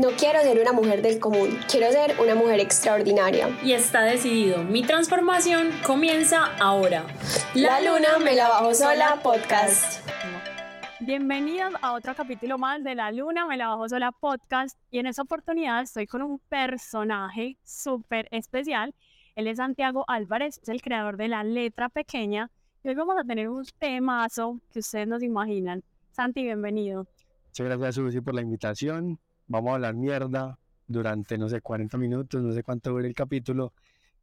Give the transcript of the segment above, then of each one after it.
No quiero ser una mujer del común, quiero ser una mujer extraordinaria. Y está decidido, mi transformación comienza ahora. La, luna me la bajo sola podcast. Bienvenidos a otro capítulo más de La Luna Me la Bajo Sola podcast y en esta oportunidad estoy con un personaje súper especial. Él es Santiago Álvarez, es el creador de La Letra Pequeña y hoy vamos a tener un temazo que ustedes nos imaginan. Santi, bienvenido. Muchas gracias, Susi, por la invitación. Vamos a hablar mierda durante, no sé, 40 minutos, no sé cuánto dure el capítulo,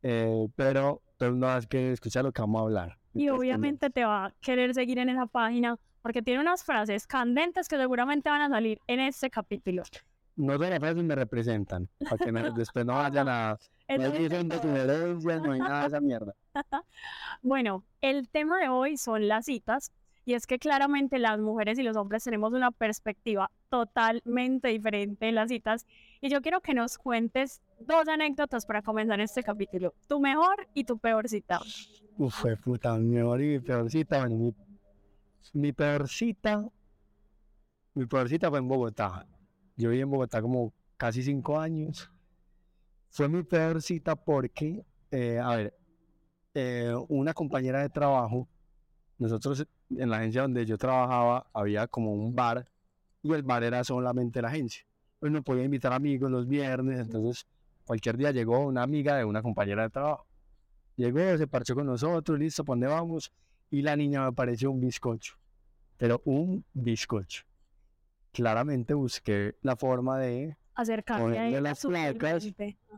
eh, pero, pero no has que escuchar lo que vamos a hablar. Y obviamente te va a querer seguir en esa página porque tiene unas frases candentes que seguramente van a salir en este capítulo. No de las frases me representan, para que no- después no vayan a... No dicen de no hay nada de esa mierda. Bueno, el tema de hoy son las citas y es que claramente las mujeres y los hombres tenemos una perspectiva totalmente diferente de las citas y yo quiero que nos cuentes dos anécdotas para comenzar este capítulo, tu mejor y tu peor cita. Uf, puta, mi mejor y mi peor cita. Mi, mi peor cita, mi peor cita fue en Bogotá. Yo viví en Bogotá como casi cinco años. Fue mi peor cita porque, eh, a ver, eh, una compañera de trabajo, nosotros en la agencia donde yo trabajaba había como un bar y el bar era solamente la agencia. Pues no podía invitar amigos los viernes, entonces cualquier día llegó una amiga de una compañera de trabajo. Llegó, se parchó con nosotros, listo, ¿para dónde vamos? Y la niña me pareció un bizcocho, pero un bizcocho. Claramente busqué la forma de, Acercarme a las placas.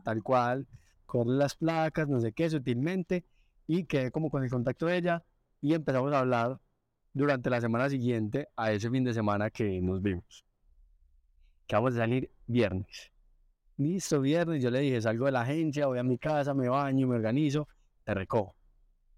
tal cual, correr las placas, no sé qué, sutilmente, y quedé como con el contacto de ella y empezamos a hablar durante la semana siguiente a ese fin de semana que nos vimos. Que vamos a salir viernes. Listo, viernes, yo le dije, salgo de la agencia, voy a mi casa, me baño, me organizo, te recojo.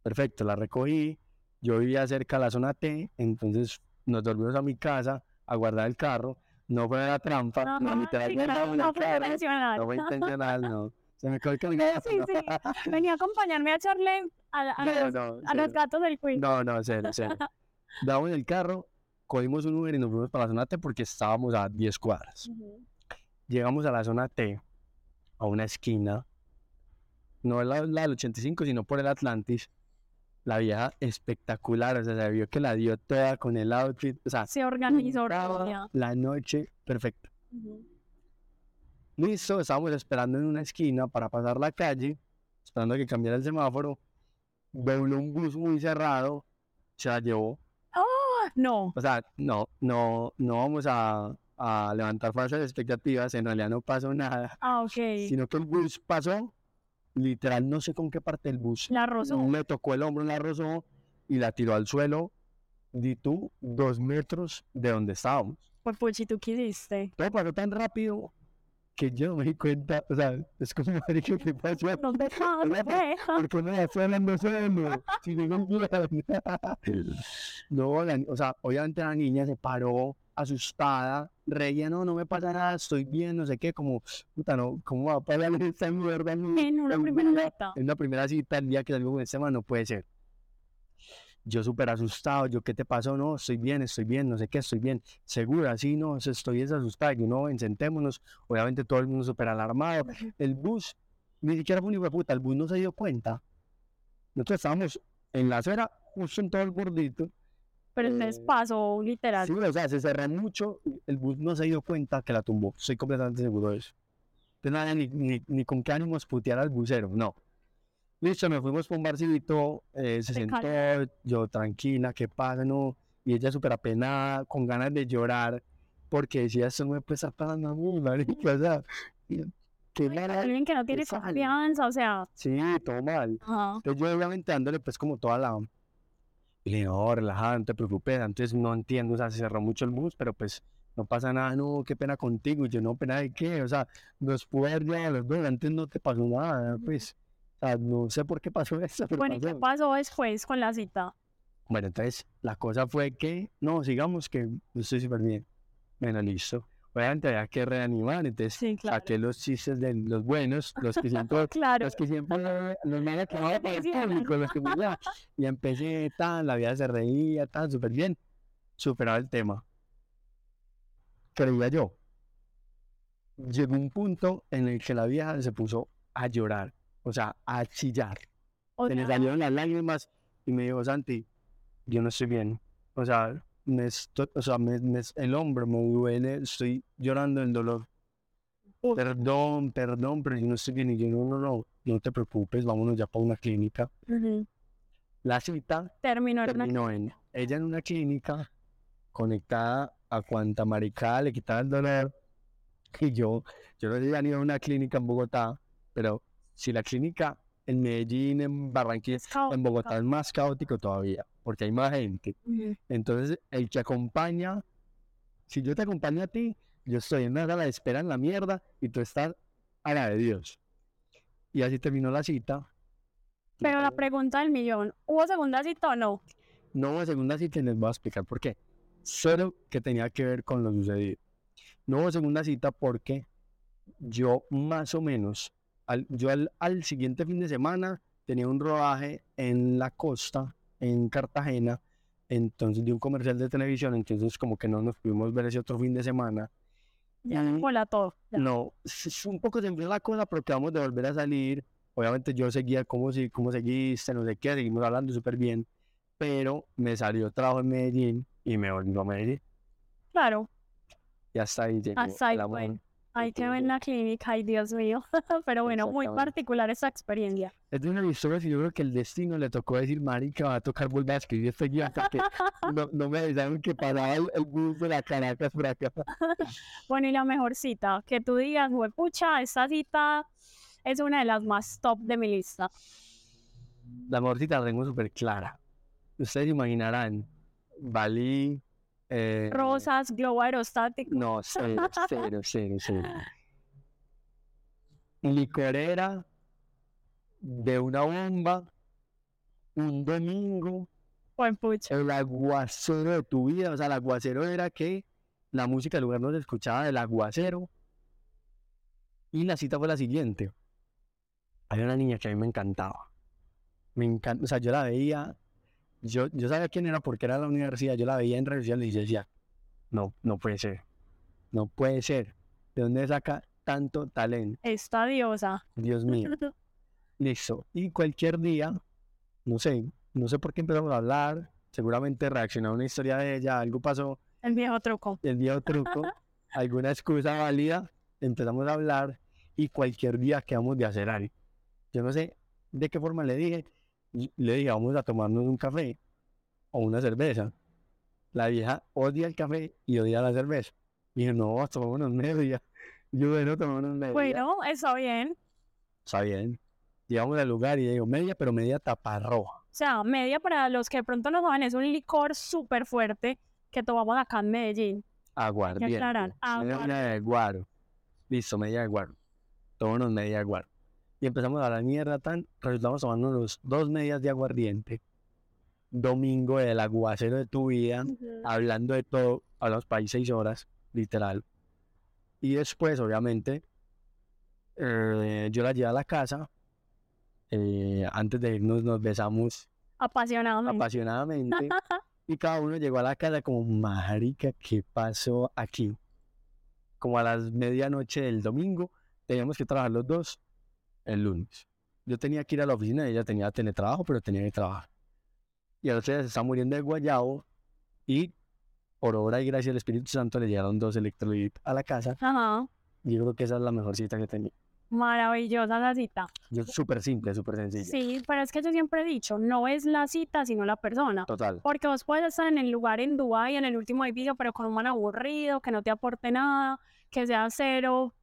Perfecto, la recogí, yo vivía cerca de la zona T, entonces nos dormimos a mi casa a guardar el carro, no fue la trampa, no, Ajá, literalmente la no fue intencional. no fue intencional, no. Se me quedó el Sí, sí. Venía a acompañarme a echarle a, a No, los, no, a los gatos del quiz. No, no, cero, cero. Damos el carro, cogimos un Uber y nos fuimos para la zona T porque estábamos a 10 cuadras. Llegamos a la zona T, a una esquina, no la, la del 85, sino por el Atlantis. La vieja espectacular, o sea, se vio que la dio toda con el outfit, o sea, Se organizó. la noche perfecta. Listo, estábamos esperando en una esquina para pasar la calle, esperando a que cambiara el semáforo. Veo un bus muy cerrado, se la llevó. No, O sea, no, no, no vamos a, a levantar falsas expectativas, en realidad no pasó nada, ah, ok. sino que el bus pasó, literal, no sé con qué parte del bus. La rozó. Me tocó el hombro, la rozó y la tiró al suelo, di tú, dos metros de donde estábamos. Pues puchi, ¿tú qué hiciste? Todo pasó tan rápido que yo no me di cuenta, o sea, es como, marica, ¿qué pasó? ¿Dónde estaba? Hola, ¿Dónde? Porque no me fue hablando solo. Si no confían. No, la o sea, obviamente la niña se paró asustada, reía, no, no me pasa nada, estoy bien, no sé qué, como, puta, no, ¿cómo va a pasar esta mierda? En una primera una- cita. En una primera cita, el día que salgo con este man, no puede ser. Yo súper asustado, yo, ¿qué te pasó? No, estoy bien, estoy bien, no sé qué, estoy bien. Segura, sí, no, estoy desasustada. Yo, no, ven, sentémonos. Obviamente todo el mundo súper alarmado. El bus, ni siquiera fue un hijo de puta, el bus no se dio cuenta. Nosotros estábamos en la acera, justo en todo el bordito. Pero entonces Eh, pasó literal. Sí, o sea, se cerró mucho, el bus no se dio cuenta que la tumbó. Estoy completamente seguro de eso. Entonces, nada, ni, ni, ni con qué ánimos putear al busero, no. Listo, me fuimos por un barcito, eh, se sentó, calma. yo tranquila, ¿qué pasa? No? Y ella súper apenada, con ganas de llorar, porque decía, esto no me puede estar pasando a mí, marica, o sea, mala- Alguien que no tiene sale. confianza, o sea. Sí, todo mal. Ajá. Entonces yo obviamente dándole pues como toda la... Y le dije, no, relajada, no te preocupes. Antes no entiendo, o sea, se cerró mucho el bus, pero pues no pasa nada, no, qué pena contigo. Y yo, no, pena de qué, o sea, nos pudo haber llevado a los dos, antes no te pasó nada, pues. O sea, no sé por qué pasó eso, pero Bueno, ¿y qué pasó. pasó después con la cita? Bueno, entonces la cosa fue que, no, sigamos que estoy súper bien. Bueno, listo. Obviamente había que reanimar, entonces Sí, claro. saqué los chistes de los buenos, los que siempre Claro. los que siempre los no Sí, para el público, los que me llaman. Y empecé tan, la vida se reía, tan, súper bien. Superaba el tema. Creía yo. llegó un punto en el que la vieja se puso a llorar, o sea, a chillar. O Se le sea, salieron las lágrimas y me dijo, Santi, yo no estoy bien. O sea, me esto- o sea me- me- el hombro me duele, estoy llorando el dolor. Perdón, perdón, pero yo no estoy bien. Y yo, no, no, no, no te preocupes, vámonos ya para una clínica. La cita terminó en una- terminó en ella en una clínica conectada a cuanta maricada le quitaba el dolor. Y yo, yo no había ido a una clínica en Bogotá, pero si la clínica en Medellín, en Barranquilla, en Bogotá es más caótico todavía, porque hay más gente. Entonces, el que acompaña, si yo te acompaño a ti, yo estoy en una sala de espera en la mierda y tú estás a la de Dios. Y así terminó la cita. Pero la pregunta del millón, ¿hubo segunda cita o no? No hubo segunda cita y les voy a explicar por qué. Solo que tenía que ver con lo sucedido. No hubo segunda cita porque yo más o menos, al, yo al, al siguiente fin de semana tenía un rodaje en la costa, en Cartagena, entonces de un comercial de televisión, entonces como que no nos pudimos ver ese otro fin de semana. Ya Mm. hola todo. ya. No, un poco se la cosa, pero quedamos de volver a salir. Obviamente yo seguía cómo, si, cómo seguiste, no sé qué, seguimos hablando súper bien, pero me salió trabajo en Medellín y me volvió a Medellín. Claro, Y hasta ahí llegó Hasta ahí el amor. Ahí quedó en la clínica, ay Dios mío. Pero bueno, muy particular esa experiencia. Es de una de historias que yo creo que el destino le tocó decir, marica, va a tocar volver a escribir este guion hasta que no, no me dejaron que pasaba el, el bus de la Caracas por acá. Bueno, y la mejor cita, que tú digas, pucha, esta cita es una de las más top de mi lista. La amorcita la tengo súper clara. Ustedes imaginarán, Bali... eh, Rosas, globo aerostático. No, cero, cero, cero, cero. Licorera de una bomba, un domingo, Buen pucha. el aguacero de tu vida. O sea, el aguacero era que la música del lugar no se escuchaba del aguacero. Y la cita fue la siguiente. Había una niña que a mí me encantaba. Me encanta, o sea, yo la veía, yo, yo sabía quién era porque era la universidad, yo la veía en redes sociales y yo decía, no, no puede ser, no puede ser. ¿De dónde saca tanto talento? Esta diosa. Dios mío. Listo. Y cualquier día, no sé, no sé por qué empezamos a hablar, seguramente reaccionó a una historia de ella, algo pasó, El viejo truco. el viejo truco, alguna excusa válida, empezamos a hablar y cualquier día quedamos de hacer algo. Yo no sé de qué forma le dije, le dije, vamos a tomarnos un café o una cerveza. La vieja odia el café y odia la cerveza. Y dije, no, tomémonos media. Yo, bueno, tomémonos media. Bueno, está bien. Está bien. Llegamos al lugar y digo, media, pero media taparroja. O sea, media para los que de pronto no saben, es un licor súper fuerte que tomamos acá en Medellín. Aguardiente. aclarar, Media una de guaro. Listo, media de guaro. Tomémonos media de guaro. Y empezamos a hablar mierda tan, resultamos tomándonos dos medias de aguardiente. Domingo del aguacero de tu vida, hablando de todo, hablamos para ahí seis horas, literal. Y después, obviamente, eh, yo la llevé a la casa. eh, antes de irnos nos besamos Apasionadamente. apasionadamente. y cada uno llegó a la casa como, marica, ¿qué pasó aquí? Como a las medianoche del domingo, teníamos que trabajar los dos el lunes. Yo tenía que ir a la oficina, ella tenía teletrabajo, pero tenía que trabajar. Y a otro día se está muriendo de guayabo y por obra y gracia del Espíritu Santo le llegaron dos electrolitos a la casa. Ajá. Y yo creo que esa es la mejor cita que tenía. Maravillosa la cita. Yo súper simple, súper sencilla. Sí, pero es que yo siempre he dicho, no es la cita, sino la persona. Total. Porque vos puedes estar en el lugar en Dubái, en el último edificio, pero con un man aburrido, que no te aporte nada, que sea cero,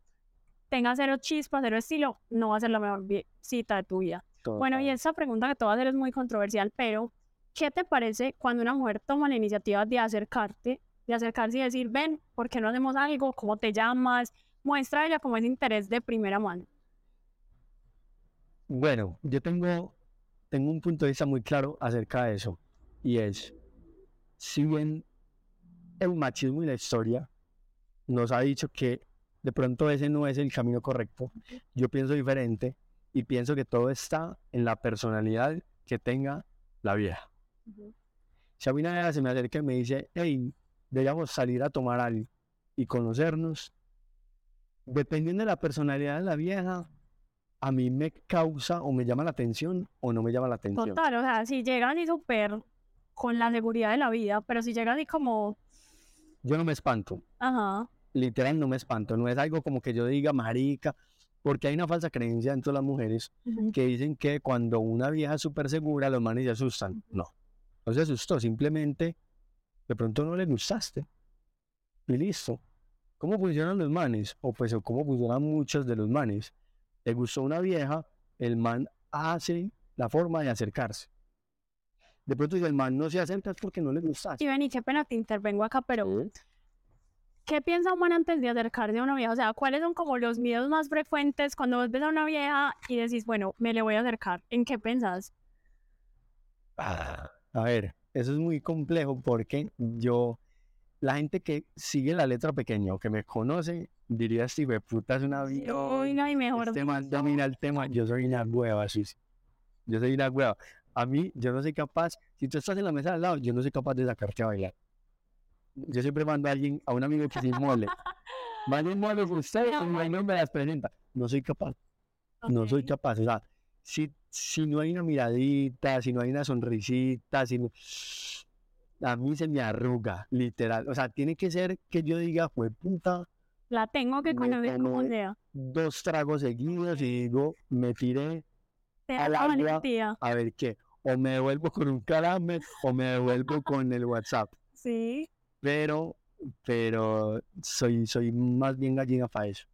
tenga cero chispa, cero estilo, no va a ser la mejor cita de tu vida. Bueno, y esa pregunta que te voy a hacer es muy controversial, pero ¿qué te parece cuando una mujer toma la iniciativa de acercarte, de acercarse y decir, ven, ¿por qué no hacemos algo? ¿Cómo te llamas? Muestra ella como ese interés de primera mano. Bueno, yo tengo, tengo un punto de vista muy claro acerca de eso. Y es, si bien el machismo y la historia nos ha dicho que de pronto ese no es el camino correcto, yo pienso diferente y pienso que todo está en la personalidad que tenga la vieja. Si a mí una vieja se me acerca y me dice, hey, deberíamos salir a tomar algo y conocernos, dependiendo de la personalidad de la vieja, a mí me causa o me llama la atención o no me llama la atención. Total, o sea, si llegan y súper con la seguridad de la vida, pero si llegan y como, Yo no me espanto, ajá, literal no me espanto, no es algo como que yo diga marica, porque hay una falsa creencia entre las mujeres que dicen que cuando una vieja es súper segura, los manes se asustan. No, no se asustó, simplemente de pronto no le gustaste. Y listo. ¿Cómo funcionan los manes? O pues o cómo funcionan muchos de los manes. Le gustó una vieja, el man hace la forma de acercarse. De pronto si el man no se acerca es porque no le gustaste. Y ven, y qué pena te intervengo acá, pero ¿qué piensa un man antes de acercarse a una vieja? O sea, ¿cuáles son como los miedos más frecuentes cuando vos ves a una vieja y decís, bueno, me le voy a acercar? ¿En qué pensás? Ah, A ver, eso es muy complejo porque yo, la gente que sigue la letra pequeña o que me conoce, diría, si me puta es una vieja. Uy, no, y mejor Este man domina el tema, yo soy una hueva, Susi. Yo soy una hueva. A mí, yo no soy capaz, si tú estás en la mesa al lado, yo no soy capaz de sacarte a bailar. Yo siempre mando a alguien, a un amigo que se inmole. Mande mole con usted, Pero y no me las presenta. No soy capaz, no soy capaz. O sea, si, si no hay una miradita, si no hay una sonrisita, si no... A mí se me arruga, literal. O sea, tiene que ser que yo diga, fue puta, La tengo que conocer como sea. dos tragos seguidos y digo, me tiré al agua. a ver qué. O me devuelvo con un carámel o me devuelvo con el WhatsApp. Sí. Pero, pero soy, soy más bien gallina para eso.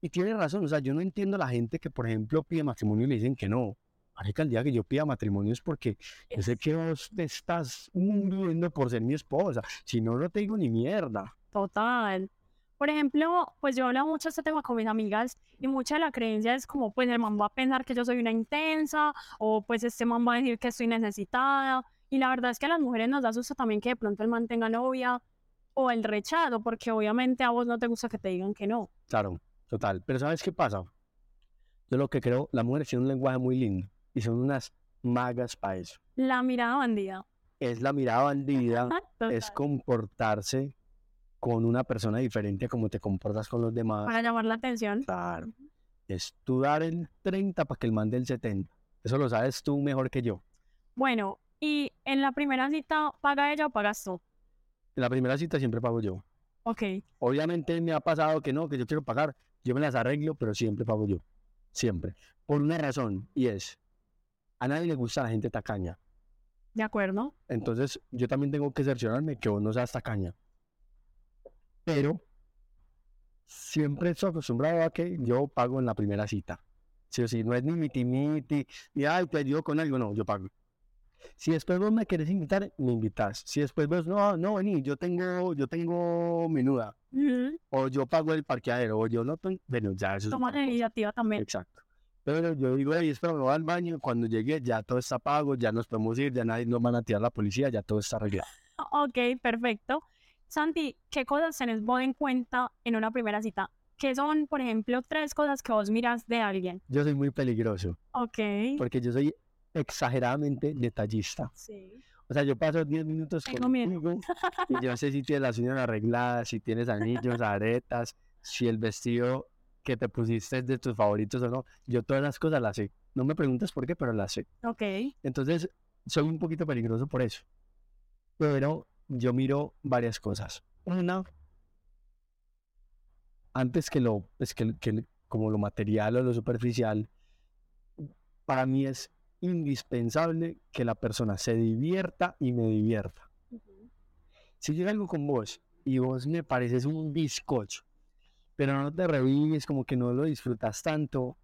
Y tiene razón, o sea, yo no entiendo a la gente que, por ejemplo, pide matrimonio y le dicen que no. Marica, el día que yo pida matrimonio es porque yo sé que vos te estás muriendo por ser mi esposa. Si no, no te digo ni mierda. Total. Por ejemplo, pues yo hablo mucho este tema con mis amigas y mucha de la creencia es como, pues el man va a pensar que yo soy una intensa o pues este man va a decir que estoy necesitada. Y la verdad es que a las mujeres nos da susto también que de pronto el man tenga novia o el rechazo, porque obviamente a vos no te gusta que te digan que no. Claro, total. Pero ¿sabes qué pasa? Yo lo que creo, las mujeres tienen un lenguaje muy lindo y son unas magas para eso. La mirada bandida. Es la mirada bandida, es comportarse con una persona diferente a como te comportas con los demás. Para llamar la atención. Claro. Es tú dar el 30 para que el mande el 70. Eso lo sabes tú mejor que yo. Bueno, y en la primera cita, ¿paga ella o pagas tú? En la primera cita siempre pago yo. Ok. Obviamente me ha pasado que no, que yo quiero pagar. Yo me las arreglo, pero siempre pago yo. Siempre. Por una razón, y es, a nadie le gusta la gente tacaña. De acuerdo. Entonces, yo también tengo que cerciorarme que vos no seas tacaña. Pero, siempre estoy acostumbrado a que yo pago en la primera cita. Sí o sí, no es ni miti miti, ni ay, te ayudo con algo, no, yo pago. Si después vos me querés invitar, me invitas. Si después vos, no, no, vení, yo tengo, yo tengo menuda, o yo pago el parqueadero, o yo no tengo, bueno, ya eso es Toma otra la iniciativa también. Exacto. Pero yo digo, hey, espera, me voy al baño. Cuando llegue, ya todo está pago, ya nos podemos ir, ya nadie nos van a tirar la policía, ya todo está arreglado. Ok, perfecto. Santi, ¿qué cosas tenés vos en cuenta en una primera cita? ¿Qué son, por ejemplo, tres cosas que vos miras de alguien? Yo soy muy peligroso Ok. porque yo soy exageradamente detallista. Sí. O sea, yo paso 10 minutos Tengo contigo y yo sé si tienes las uñas arregladas, si tienes anillos, aretas, si el vestido que te pusiste es de tus favoritos o no. Yo todas las cosas las sé. No me preguntes por qué, pero las sé. Ok. Entonces, soy un poquito peligroso por eso. Pero yo miro varias cosas. Una, antes que lo, es que, que como lo material o lo superficial, para mí es indispensable que la persona se divierta y me divierta. Si yo algo con vos y vos me pareces un bizcocho, pero no te revives, como que no lo disfrutas tanto,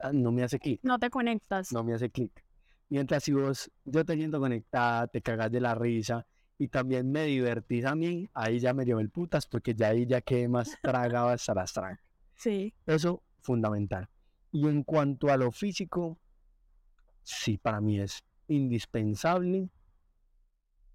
ah, no me hace clic No te conectas. no me hace clic. Mientras si vos, yo te siento conectada, te cagas de la risa y también me divertís a mí, ahí ya me dio el putas porque ya ahí ya quedé más tragado hasta las. Sí. Eso fundamental. Y en cuanto a lo físico, sí, para mí es indispensable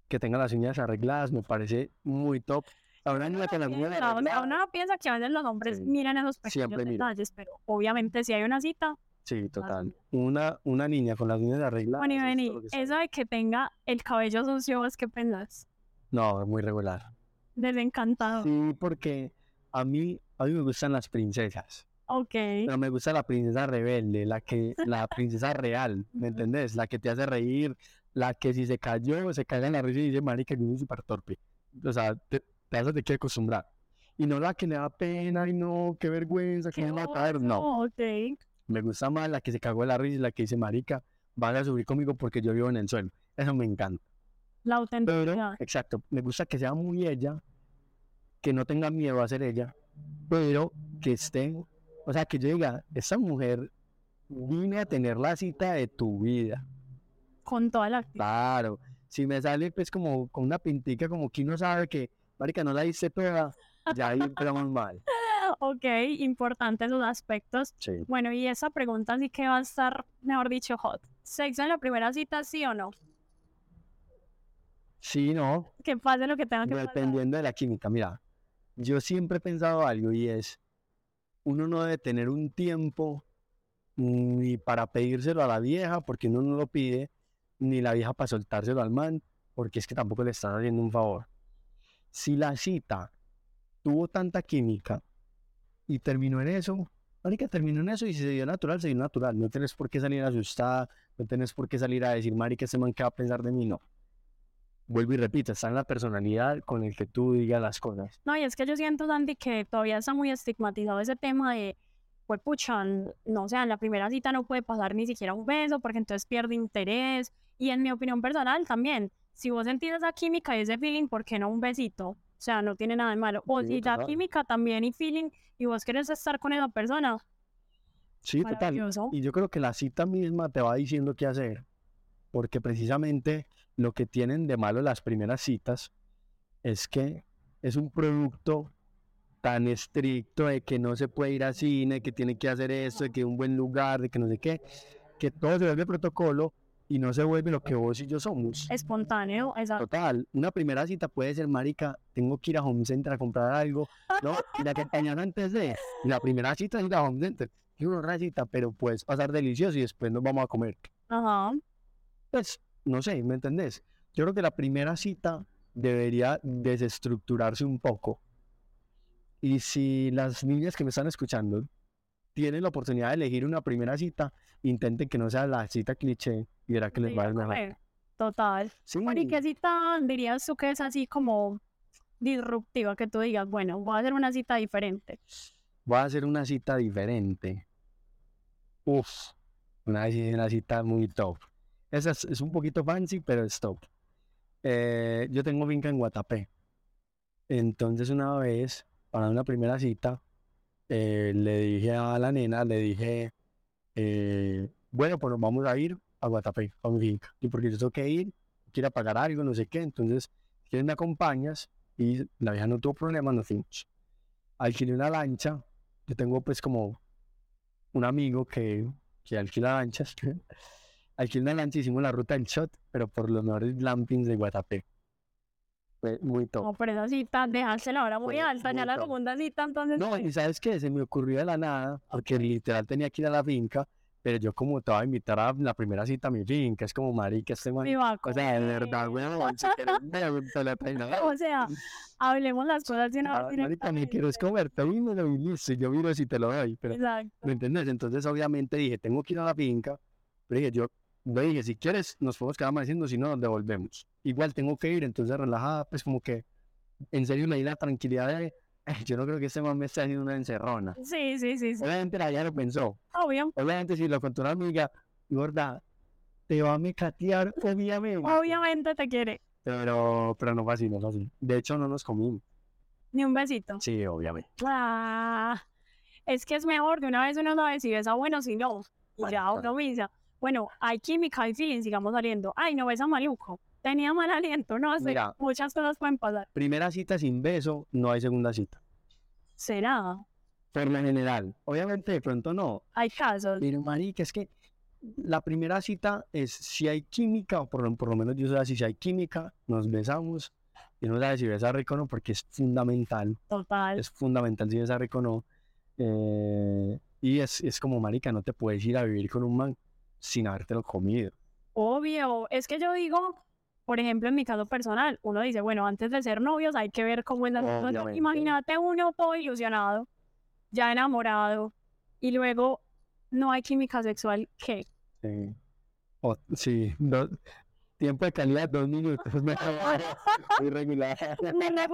que tenga las uñas arregladas, me parece muy top. Ahora en la que las uñas arregladas- uno no piensa que a veces los hombres Sí. miran esos pequeños Siempre detalles, pero obviamente si hay una cita, Sí, total. Una, una niña con las uñas arregladas. bueno, y es vení, está eso de que tenga el cabello sucio, ¿vos qué pensás? No, muy regular. Desencantado. Sí, porque A mí, a mí me gustan las princesas. Ok. Pero me gusta la princesa rebelde, la que, la princesa real, ¿me entendés? La que te hace reír, la que si se cayó, se cae en la risa y dice, marica, yo soy súper torpe. O sea, te, te hace quiere acostumbrar. Y no la que le da pena y no, qué vergüenza, que me va a caer. No, oso, Ok. me gusta más la que se cagó de la risa y la que dice, marica, van a subir conmigo porque yo vivo en el suelo. Eso me encanta. La Pero, autenticidad. exacto, me gusta que sea muy ella, que no tenga miedo a ser ella, pero que esté, o sea, que yo diga, esta mujer vine a tener la cita de tu vida. Con toda la actitud. Claro, si me sale pues como con una pintica como que uno sabe que, marica, no la hice toda, ya ahí empezamos mal. Ok, importantes los aspectos. Sí. Bueno, y esa pregunta sí que va a estar, mejor dicho, hot. ¿Sexo en la primera cita, sí o no? Sí, no, Que pase lo que tenga que pasar. dependiendo de la química. Mira, yo siempre he pensado algo y es, uno no debe tener un tiempo ni para pedírselo a la vieja porque uno no lo pide, ni la vieja para soltárselo al man porque es que tampoco le están haciendo un favor. Si la cita tuvo tanta química y terminó en eso, marica, terminó en eso y si se dio natural, se dio natural. No tienes por qué salir asustada, no tienes por qué salir a decir, marica, este man qué va a pensar de mí, no. Vuelvo y repito, está en la personalidad con el que tú digas las cosas. No, y es que yo siento, Sandy, que todavía está muy estigmatizado ese tema de, pues, pucha, no sé, en la primera cita no puede pasar ni siquiera un beso porque entonces pierde interés. Y en mi opinión personal también, si vos sentís esa química y ese feeling, ¿por qué no un besito? O sea, no tiene nada de malo. O Sí, si la total. química también y feeling y vos querés estar con esa persona, Sí, total. Y yo creo que la cita misma te va diciendo qué hacer, porque precisamente lo que tienen de malo las primeras citas es que es un producto tan estricto de que no se puede ir al cine, que tiene que hacer esto, de que un buen lugar, de que no sé qué, que todo se vuelve protocolo y no se vuelve lo que vos y yo somos. Espontáneo, exacto. Total, una primera cita puede ser, marica, tengo que ir a Home Center a comprar algo, ¿no? Y la que tenían antes de, la primera cita es ir a Home Center, y una cita, pero puedes pasar delicioso y después nos vamos a comer. Ajá. Pues, no sé, ¿me entendés? Yo creo que la primera cita debería desestructurarse un poco. Y si las niñas que me están escuchando tienen la oportunidad de elegir una primera cita, intenten que no sea la cita cliché y verá que les va a mejor. Total. Sí, ¿y qué cita dirías tú que es así como disruptiva? Que tú digas, bueno, voy a hacer una cita diferente. voy a hacer una cita diferente. Uf, una, una cita muy top. Esa es, un poquito fancy, pero es top. Eh, yo tengo finca en Guatapé. Entonces una vez, para una primera cita, eh, le dije a la nena, le dije, eh, bueno, pues nos vamos a ir a Guatapé, a mi finca. Y porque yo tengo que ir, quiero pagar algo, no sé qué. Entonces, si me acompañas. Y la vieja no tuvo problema, nos fuimos. Alquilé una lancha. Yo tengo pues como un amigo que, que alquila lanchas. Alquilé una lancha, hicimos la ruta del shot, pero por los mejores glampings de Guatapé. Fue muy top. No, pero esa cita, dejársela ahora muy Fue alta, ya la top. segunda cita, entonces. No, y sabes qué, se me ocurrió de la nada, porque literal tenía que ir a la finca, pero yo como te voy a invitar a la primera cita a mi finca, es como marica, este man. O sea, de verdad, quieres, la pena. O sea, hablemos las cosas de una Ah, vez Marica, me quiero es comer, te vino y listo, yo miro si te lo doy, pero Exacto. ¿Me entiendes? Entonces, obviamente dije, tengo que ir a la finca. Pero dije, yo le dije, si quieres, nos podemos quedar amaneciendo, si no, nos devolvemos. Igual tengo que ir, entonces relajada, pues como que en serio me di la tranquilidad de, "Eh, yo no creo que este man me esté haciendo una encerrona. Sí, sí, sí, sí. Obviamente la vieja lo pensó. Obvio, Obviamente, si lo contó una amiga, gorda, te va a mecatear, obviamente. obviamente te quiere. Pero, pero no fue así, no fue así. De hecho, no nos comimos. Ni un besito. Sí, obviamente. Ah, es que es mejor de una vez uno sabe si besa bueno, si no. Ya uno misa. Bueno, hay química, hay feeling, sigamos saliendo. Ay, no besa maluco. Tenía mal aliento, no sé. Mira. Muchas cosas pueden pasar. Primera cita sin beso, no hay segunda cita. ¿Será? Por lo general. Obviamente, de pronto no. Hay casos. Pero, marica, es que la primera cita es si hay química, o por, lo- por lo menos yo sé si hay química, nos besamos, y no sabe si besa rico o no, porque es fundamental, Total. es fundamental si besa rico o no. eh, y es, es como, marica, no te puedes ir a vivir con un man sin habértelo comido. Obvio. Es que yo digo, por ejemplo, en mi caso personal, uno dice, bueno, antes de ser novios hay que ver cómo es la situación. Imagínate uno todo ilusionado, ya enamorado, y luego no hay química sexual, ¿qué? Sí. O- sí, do- tiempo de calidad, dos minutos. mejor, Muy regular. Me muy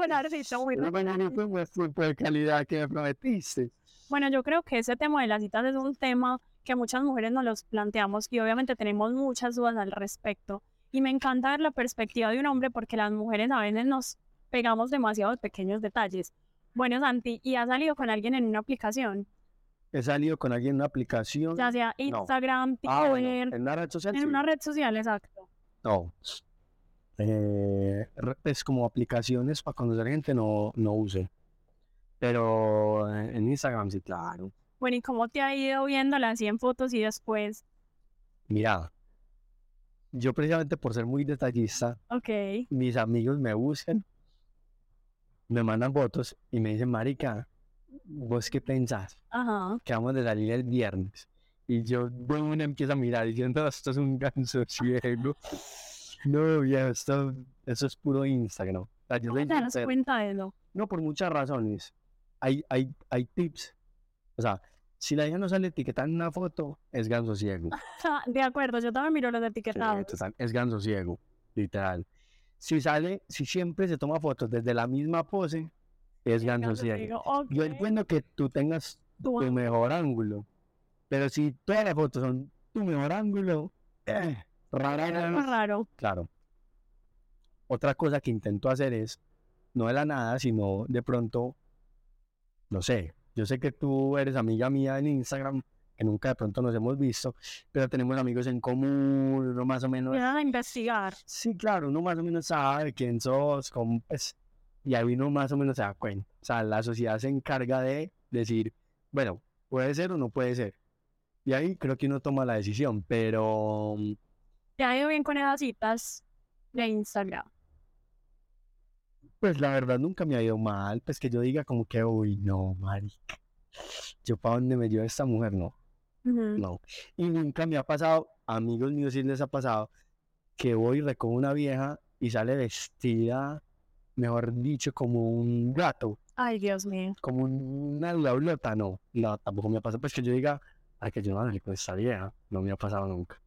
no fue buen tiempo de calidad que me prometiste. Bueno, yo creo que ese tema de las citas es un tema que muchas mujeres nos los planteamos y obviamente tenemos muchas dudas al respecto. Y me encanta ver la perspectiva de un hombre porque las mujeres a veces nos pegamos demasiados pequeños detalles. Bueno, Santi, ¿y has salido con alguien en una aplicación? He salido con alguien en una aplicación. Ya sea Instagram, Ah, bueno, Twitter, en una red social. en sí. una red social, exacto. No. Eh, re- pues como aplicaciones para conocer gente no, no use. Pero en en Instagram sí, claro. Bueno, ¿y cómo te ha ido viéndola así en fotos y después? Mira, yo precisamente por ser muy detallista, Ok, mis amigos me buscan, me mandan fotos y me dicen, marica, ¿vos qué pensás? ajá. Que vamos de salir el viernes. Y yo, bueno, empiezo a mirar diciendo, esto es un ganso ciego. No, viejo, esto, esto es puro Instagram. O sea, yo ¿Cómo te das cuenta de eso? No, por muchas razones. Hay, hay, hay tips. O sea, si la hija no sale etiquetada en una foto, es ganso ciego. De acuerdo, yo también miro los etiquetados. es ganso ciego, literal. Si sale, si siempre se toma fotos desde la misma pose, es ganso Ganso ciego. ciego, ok. Yo entiendo que tú tengas tu mejor ángulo, pero si todas las fotos son tu mejor ángulo, eh, vez. raro. Claro. Otra cosa que intento hacer es, no de la nada, sino de pronto, no sé, yo sé que tú eres amiga mía en Instagram, que nunca de pronto nos hemos visto, pero tenemos amigos en común, uno más o menos, a investigar. sí, claro, uno más o menos sabe quién sos, cómo, pues, y ahí uno más o menos se da cuenta. O sea, la sociedad se encarga de decir, bueno, puede ser o no puede ser. Y ahí creo que uno toma la decisión, pero... Te ha ido bien con esas citas de Instagram. Pues la verdad nunca me ha ido mal, pues que yo diga como que, uy, no, marica, yo para dónde me lleva esta mujer, no, no. Y nunca me ha pasado, amigos míos sí les ha pasado, que voy y recojo una vieja y sale vestida, mejor dicho, como un gato, Ay, Dios mío. como un- una laulota, no, no, tampoco me ha pasado, pues que yo diga, ay, que yo no hablé con esta vieja, no me ha pasado nunca.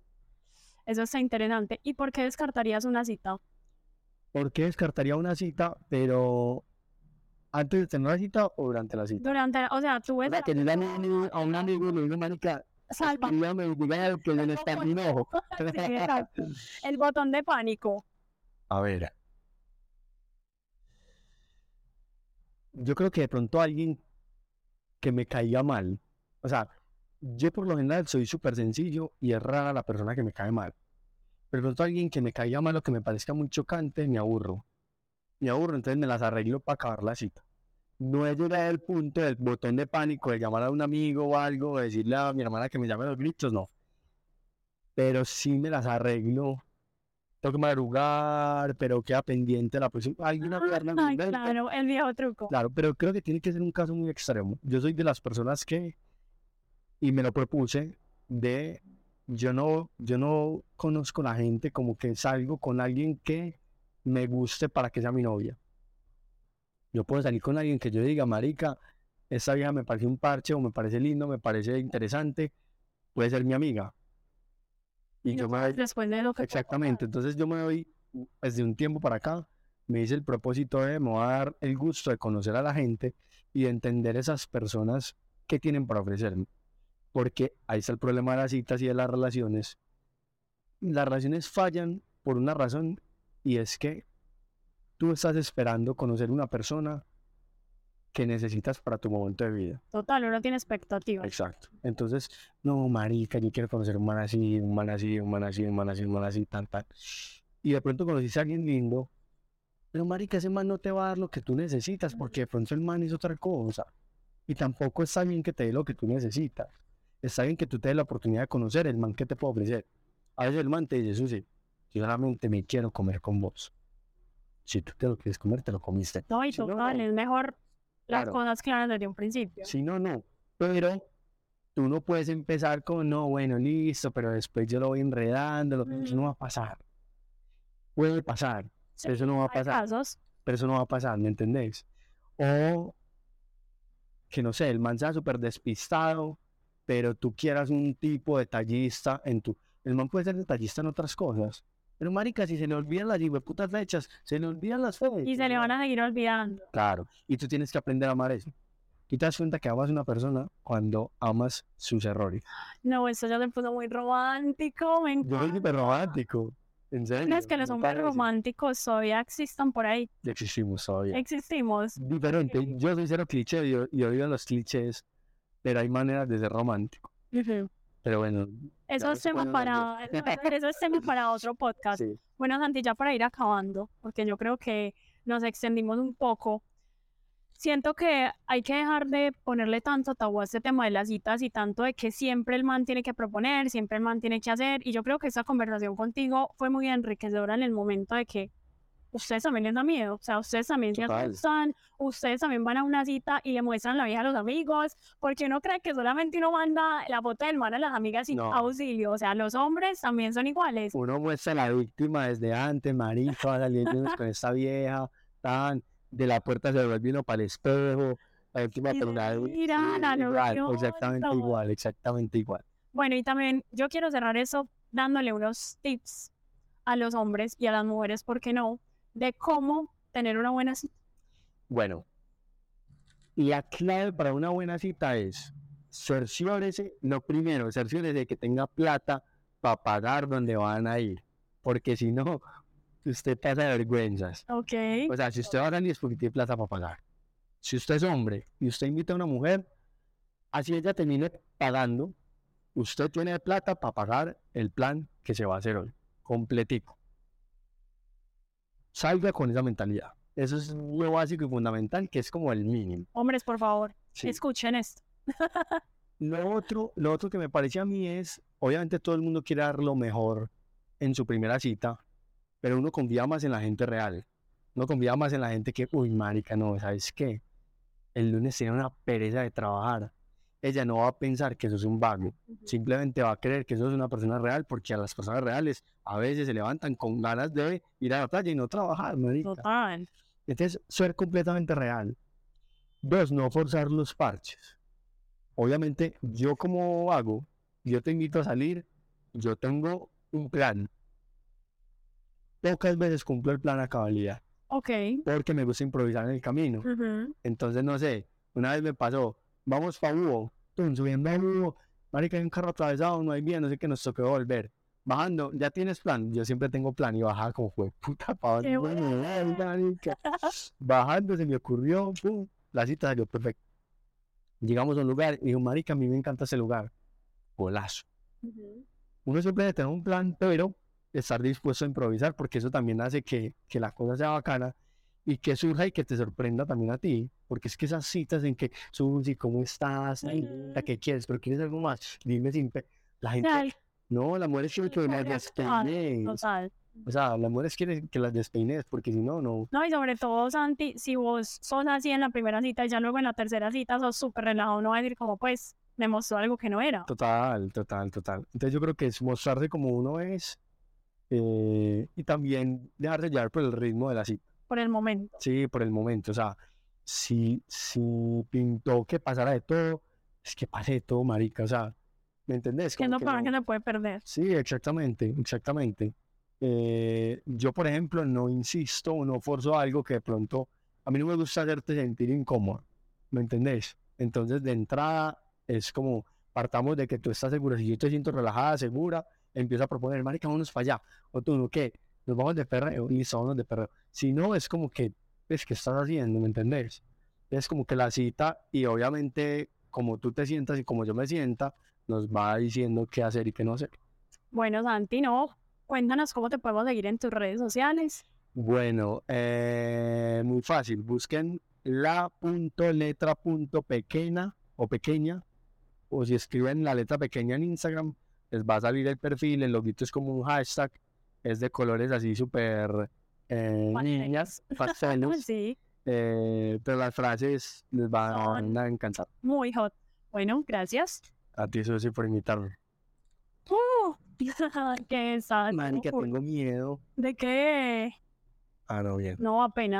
Eso está interesante. ¿Y por qué descartarías una cita? ¿Por qué descartaría una cita, pero antes de tener la cita o durante la cita? Durante, o sea, tú ves que le a un amigo le digo, marica, salva escríbame, dígame que le está en mi ojo. Sí, exacto. el botón de pánico. A ver. Yo creo que de pronto alguien que me caiga mal. O sea, yo por lo general soy súper sencillo y es rara la persona que me cae mal. Pero de pronto alguien que me caiga mal o que me parezca muy chocante, me aburro. Me aburro, entonces me las arreglo para acabar la cita. No he llegado al punto del botón de pánico de llamar a un amigo o algo, o decirle a mi hermana que me llame a los gritos, no. Pero sí me las arreglo. Tengo que madrugar, pero queda pendiente la próxima. Pierna me Ay, claro, el viejo truco. Claro, pero creo que tiene que ser un caso muy extremo. Yo soy de las personas que, y me lo propuse, de yo no, yo no conozco la gente como que salgo con alguien que me guste para que sea mi novia. Yo puedo salir con alguien que yo diga, marica, esta vieja me parece un parche o me parece lindo, me parece interesante, puede ser mi amiga. Y Y yo me después de lo que Exactamente, entonces yo me doy, desde un tiempo para acá, me hice el propósito de, me voy a dar el gusto de conocer a la gente y de entender esas personas que tienen para ofrecerme. Porque ahí está el problema de las citas y de las relaciones. Las relaciones fallan por una razón y es que tú estás esperando conocer una persona que necesitas para tu momento de vida. Total, uno tiene expectativas. Exacto. Entonces, no, marica, yo quiero conocer un man así, un man así, un man así, un man así, un man así, tan, tan. Y de pronto conociste a alguien lindo, pero marica, ese man no te va a dar lo que tú necesitas, porque de pronto el man es otra cosa. Y tampoco está bien que te dé lo que tú necesitas. Está bien que tú te des la oportunidad de conocer el man que te puede ofrecer. A veces el man te dice, Susi, yo solamente me quiero comer con vos. Si tú te lo quieres comer, te lo comiste. No, y Si no, total, no. es mejor las Claro. cosas claras desde un principio. Si no, no. Pero tú no puedes empezar con, no, bueno, listo, pero después yo lo voy enredando, lo eso no va a pasar. puede pasar, pero eso no va a pasar, casos. pero eso no va a pasar, ¿me entendés? O que no sé, el man sea súper despistado, pero tú quieras un tipo detallista en tu... El man puede ser detallista en otras cosas. Pero marica, si se le olvidan las putas fechas, se le olvidan las fechas. Y se le van a seguir olvidando. Claro, y tú tienes que aprender a amar eso. Tú te das cuenta que amas a una persona cuando amas sus errores. No, eso ya se puso muy romántico. Me Yo soy súper romántico. En serio. Es que los me hombres románticos todavía existan por ahí. Existimos todavía. Existimos. Diferente. Yo soy cero cliché y, y odio los clichés, pero hay maneras de ser romántico. Pero bueno, Eso es tema para, eso, eso es tema para otro podcast. sí. Bueno, Santi, ya para ir acabando, porque yo creo que nos extendimos un poco. Siento que hay que dejar de ponerle tanto tabú a este tema de las citas y tanto de que siempre el man tiene que proponer, siempre el man tiene que hacer. Y yo creo que esta conversación contigo fue muy enriquecedora en el momento de que ustedes también les da miedo. O sea, ustedes también se asustan, ustedes también van a una cita y le muestran la vida a los amigos, porque uno cree que solamente uno manda la foto del man a las amigas sin No. auxilio. O sea, los hombres también son iguales. Uno muestra a la víctima desde antes, marica, va saliendo con esta vieja, tan, de la puerta se vuelve uno para el espejo, la víctima se una exactamente igual, exactamente igual. Bueno, y también yo quiero cerrar eso dándole unos tips a los hombres y a las mujeres, ¿por qué no? De cómo tener una buena cita. Bueno, la clave para una buena cita es cerciórese, lo primero, cerciórese de que tenga plata para pagar donde van a ir, porque si no, usted pasa de vergüenzas. Ok. O sea, si usted va a porque tiene plata para pagar. Si usted es hombre y usted invita a una mujer, así ella termine pagando, usted tiene plata para pagar el plan que se va a hacer hoy, completico. Salga con esa mentalidad. Eso es lo básico y fundamental, que es como el mínimo. Hombres, por favor, Sí. escuchen esto. Lo otro, lo otro que me parece a mí es, obviamente todo el mundo quiere dar lo mejor en su primera cita, pero uno confía más en la gente real. Uno confía más en la gente que, uy, marica, no, ¿sabes qué? El lunes tiene una pereza de trabajar. Ella no va a pensar que eso es un vago. Simplemente va a creer que eso es una persona real, porque a las personas reales a veces se levantan con ganas de ir a la playa y no trabajar, marica. Total. Entonces, ser completamente real. Dos, no forzar los parches. Obviamente, yo como hago, yo te invito a salir, yo tengo un plan. Pocas veces cumplo el plan a cabalidad, Ok. porque me gusta improvisar en el camino. Ujú. Entonces, no sé, una vez me pasó, vamos pa' Búho, tum, subiendo a Búho, marica, hay un carro atravesado, no hay bien, no sé qué, nos tocó volver. Bajando, ¿ya tienes plan? Yo siempre tengo plan y bajaba como fue, puta, pa' marica. Bajando se me ocurrió, pum, la cita salió perfecta. Llegamos a un lugar y dijo, marica, a mí me encanta ese lugar. Golazo. Uno siempre debe tener un plan, pero estar dispuesto a improvisar, porque eso también hace que, que la cosa sea bacana y que surja y que te sorprenda también a ti. Porque es que esas citas en que, Susi, ¿cómo estás? Ay, linda, ¿qué quieres? ¿Pero quieres algo más? Dime sin... pe-". La gente... Total, No, la mujer quiere que las despeines. total. O sea, las mujeres quieren que las despeines, porque si no, no. No, y sobre todo, Santi, si vos sos así en la primera cita y ya luego en la tercera cita sos súper relajado, no va a decir como, pues, me mostró algo que no era. Total, total, total. Entonces yo creo que es mostrarse como uno es eh, y también dejarse llevar por el ritmo de la cita. Por el momento. Sí, por el momento. O sea, si, si pintó que pasara de todo, es que pase de todo, marica. O sea, ¿me entendés? Que lo que no- que se puede perder. Sí, exactamente, exactamente. Eh, yo, por ejemplo, no insisto o no forzo algo que de pronto a mí no me gusta hacerte sentir incómodo, ¿me entendés? Entonces, de entrada, es como partamos de que tú estás segura. Si yo te siento relajada, segura, empiezo a proponer, marica, vámonos para allá. O tú, ¿no qué? Nos vamos de perreo y vámonos de perreo. Si no, es como que, es que estás haciendo? ¿Me entendés? Es como que la cita y obviamente como tú te sientas y como yo me sienta, nos va diciendo qué hacer y qué no hacer. Bueno, Santi, no. Cuéntanos cómo te podemos seguir en tus redes sociales. Bueno, eh, muy fácil. Busquen la punto letra punto pequeña o pequeña. O si escriben la letra pequeña en Instagram, les va a salir el perfil. El loguito es como un hashtag. Es de colores así súper eh, niñas, pasteles. Sí, eh, pero las frases les van a encantar. muy hot. Bueno, gracias. A ti, Susi, por invitarme. Uh, ¿Qué ah, Marica, uy, tengo miedo. ¿De qué? Ah, no, bien. No, apenas.